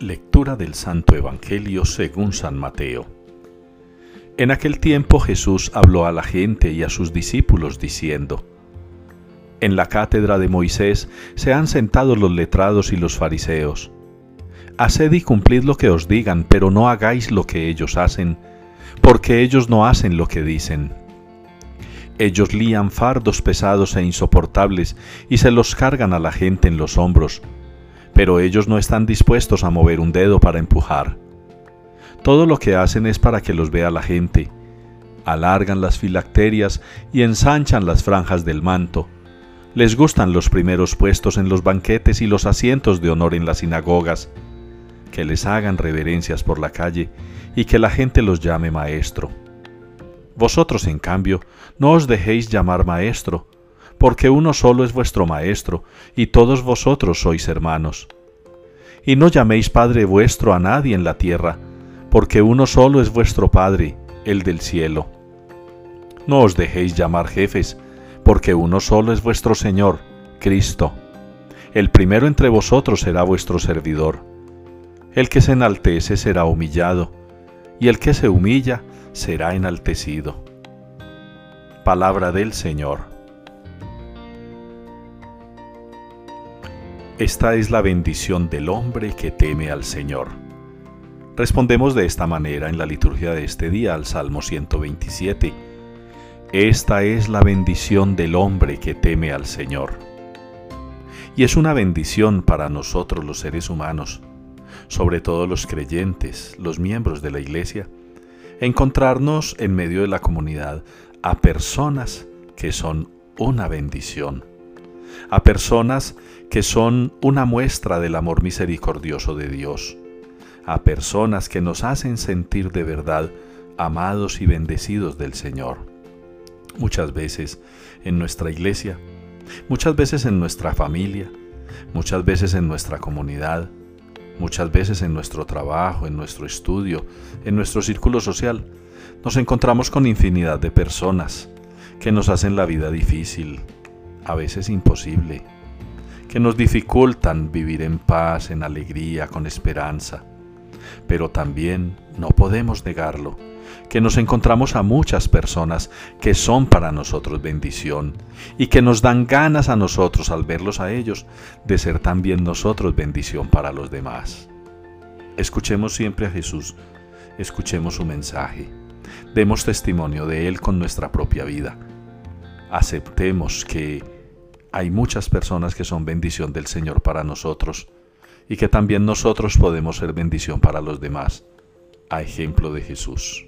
Lectura del Santo Evangelio según San Mateo. En aquel tiempo Jesús habló a la gente y a sus discípulos diciendo, En la cátedra de Moisés se han sentado los letrados y los fariseos. Haced y cumplid lo que os digan, pero no hagáis lo que ellos hacen, porque ellos no hacen lo que dicen. Ellos lían fardos pesados e insoportables y se los cargan a la gente en los hombros, pero ellos no están dispuestos a mover un dedo para empujar. Todo lo que hacen es para que los vea la gente. Alargan las filacterias y ensanchan las franjas del manto. Les gustan los primeros puestos en los banquetes y los asientos de honor en las sinagogas. Que les hagan reverencias por la calle y que la gente los llame maestro. Vosotros, en cambio, no os dejéis llamar maestro, porque uno solo es vuestro Maestro, y todos vosotros sois hermanos. Y no llaméis Padre vuestro a nadie en la tierra, porque uno solo es vuestro Padre, el del cielo. No os dejéis llamar jefes, porque uno solo es vuestro Señor, Cristo. El primero entre vosotros será vuestro servidor. El que se enaltece será humillado, y el que se humilla será enaltecido. Palabra del Señor. Esta es la bendición del hombre que teme al Señor. Respondemos de esta manera en la liturgia de este día al Salmo 127. Esta es la bendición del hombre que teme al Señor. Y es una bendición para nosotros los seres humanos, sobre todo los creyentes, los miembros de la Iglesia, encontrarnos en medio de la comunidad a personas que son una bendición a personas que son una muestra del amor misericordioso de Dios, a personas que nos hacen sentir de verdad amados y bendecidos del Señor. Muchas veces en nuestra iglesia, muchas veces en nuestra familia, muchas veces en nuestra comunidad, muchas veces en nuestro trabajo, en nuestro estudio, en nuestro círculo social, nos encontramos con infinidad de personas que nos hacen la vida difícil, a veces imposible, que nos dificultan vivir en paz, en alegría, con esperanza. Pero también no podemos negarlo, que nos encontramos a muchas personas que son para nosotros bendición y que nos dan ganas a nosotros al verlos a ellos de ser también nosotros bendición para los demás. Escuchemos siempre a Jesús, escuchemos su mensaje, demos testimonio de Él con nuestra propia vida. Aceptemos que hay muchas personas que son bendición del Señor para nosotros y que también nosotros podemos ser bendición para los demás, a ejemplo de Jesús.